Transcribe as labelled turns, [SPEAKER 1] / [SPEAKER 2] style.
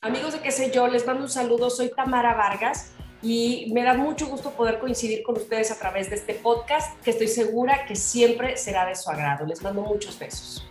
[SPEAKER 1] Amigos de qué sé yo, les mando un saludo. Soy Tamara Vargas y me da mucho gusto poder coincidir con ustedes a través de este podcast que estoy segura que siempre será de su agrado. Les mando muchos besos.